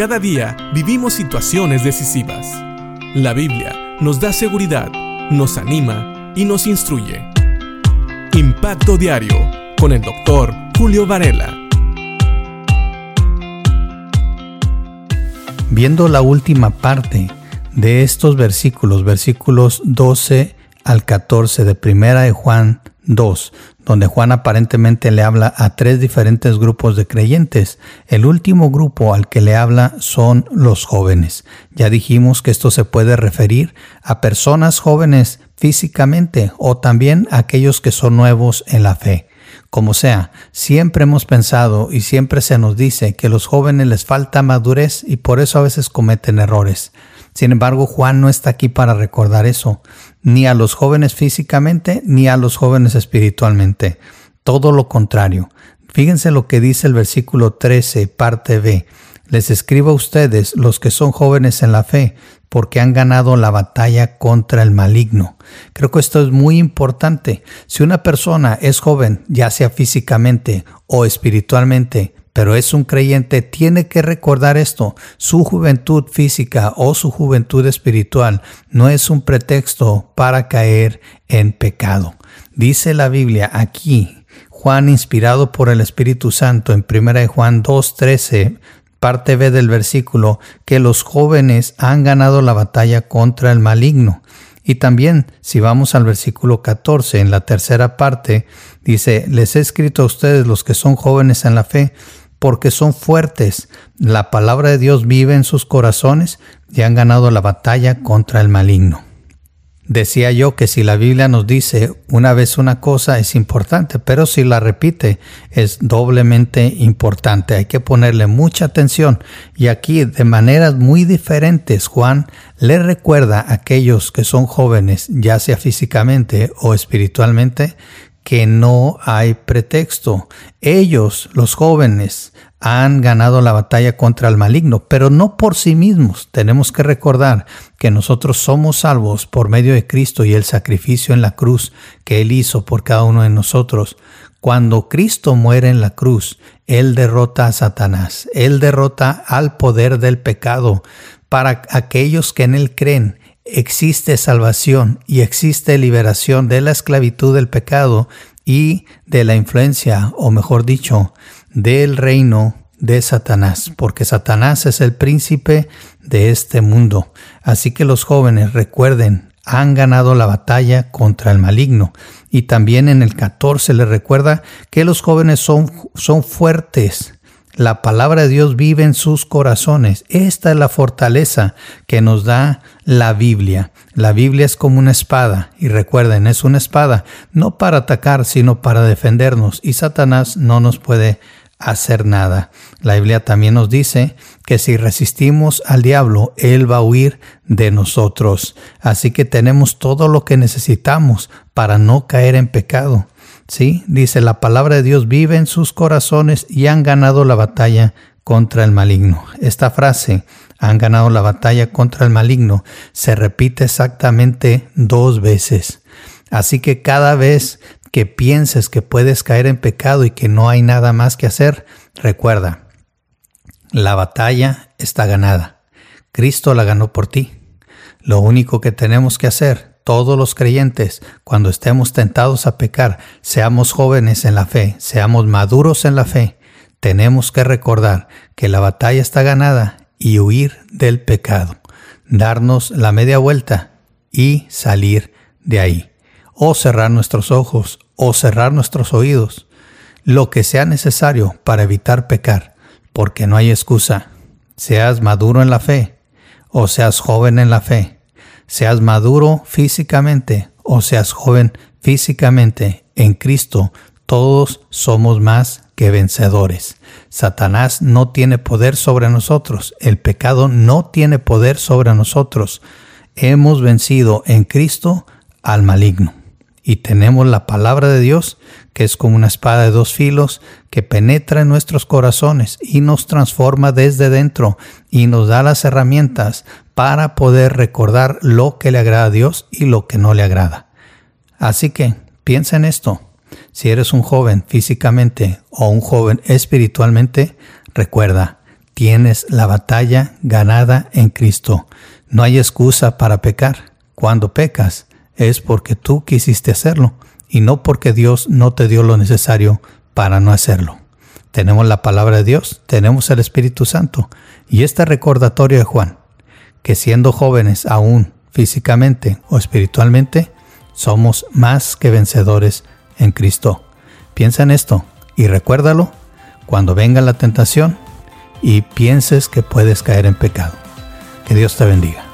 Cada día vivimos situaciones decisivas. La Biblia nos da seguridad, nos anima y nos instruye. Impacto Diario con el doctor Julio Varela. Viendo la última parte de estos versículos, versículos 12 al 14 de Primera de Juan 2, donde Juan aparentemente le habla a tres diferentes grupos de creyentes. El último grupo al que le habla son los jóvenes. Ya dijimos que esto se puede referir a personas jóvenes físicamente o también a aquellos que son nuevos en la fe. Como sea, siempre hemos pensado y siempre se nos dice que a los jóvenes les falta madurez y por eso a veces cometen errores. Sin embargo, Juan no está aquí para recordar eso, ni a los jóvenes físicamente, ni a los jóvenes espiritualmente. Todo lo contrario. Fíjense lo que dice el versículo 13, parte B. Les escribo a ustedes, los que son jóvenes en la fe, porque han ganado la batalla contra el maligno. Creo que esto es muy importante. Si una persona es joven, ya sea físicamente o espiritualmente, pero es un creyente, tiene que recordar esto. Su juventud física o su juventud espiritual no es un pretexto para caer en pecado. Dice la Biblia aquí, Juan inspirado por el Espíritu Santo en 1 Juan 2.13, parte B del versículo, que los jóvenes han ganado la batalla contra el maligno. Y también, si vamos al versículo 14, en la tercera parte, dice, les he escrito a ustedes los que son jóvenes en la fe, porque son fuertes. La palabra de Dios vive en sus corazones y han ganado la batalla contra el maligno. Decía yo que si la Biblia nos dice una vez una cosa es importante, pero si la repite es doblemente importante. Hay que ponerle mucha atención. Y aquí de maneras muy diferentes Juan le recuerda a aquellos que son jóvenes, ya sea físicamente o espiritualmente, que no hay pretexto. Ellos, los jóvenes, han ganado la batalla contra el maligno, pero no por sí mismos. Tenemos que recordar que nosotros somos salvos por medio de Cristo y el sacrificio en la cruz que Él hizo por cada uno de nosotros. Cuando Cristo muere en la cruz, Él derrota a Satanás, Él derrota al poder del pecado. Para aquellos que en Él creen, existe salvación y existe liberación de la esclavitud del pecado y de la influencia, o mejor dicho, del reino de Satanás, porque Satanás es el príncipe de este mundo. Así que los jóvenes recuerden, han ganado la batalla contra el maligno. Y también en el 14 les recuerda que los jóvenes son, son fuertes la palabra de Dios vive en sus corazones. Esta es la fortaleza que nos da la Biblia. La Biblia es como una espada y recuerden, es una espada no para atacar, sino para defendernos y Satanás no nos puede hacer nada. La Biblia también nos dice que si resistimos al diablo, él va a huir de nosotros. Así que tenemos todo lo que necesitamos para no caer en pecado. Sí, dice la palabra de Dios vive en sus corazones y han ganado la batalla contra el maligno. Esta frase, han ganado la batalla contra el maligno, se repite exactamente dos veces. Así que cada vez que pienses que puedes caer en pecado y que no hay nada más que hacer, recuerda, la batalla está ganada. Cristo la ganó por ti. Lo único que tenemos que hacer todos los creyentes, cuando estemos tentados a pecar, seamos jóvenes en la fe, seamos maduros en la fe, tenemos que recordar que la batalla está ganada y huir del pecado, darnos la media vuelta y salir de ahí, o cerrar nuestros ojos, o cerrar nuestros oídos, lo que sea necesario para evitar pecar, porque no hay excusa, seas maduro en la fe o seas joven en la fe seas maduro físicamente o seas joven físicamente en Cristo, todos somos más que vencedores. Satanás no tiene poder sobre nosotros, el pecado no tiene poder sobre nosotros. Hemos vencido en Cristo al maligno y tenemos la palabra de Dios, que es como una espada de dos filos, que penetra en nuestros corazones y nos transforma desde dentro y nos da las herramientas para poder recordar lo que le agrada a Dios y lo que no le agrada. Así que piensa en esto. Si eres un joven físicamente o un joven espiritualmente, recuerda, tienes la batalla ganada en Cristo. No hay excusa para pecar. Cuando pecas es porque tú quisiste hacerlo y no porque Dios no te dio lo necesario para no hacerlo. Tenemos la palabra de Dios, tenemos el Espíritu Santo y este recordatorio de Juan, que siendo jóvenes aún físicamente o espiritualmente, somos más que vencedores en Cristo. Piensa en esto y recuérdalo cuando venga la tentación y pienses que puedes caer en pecado. Que Dios te bendiga.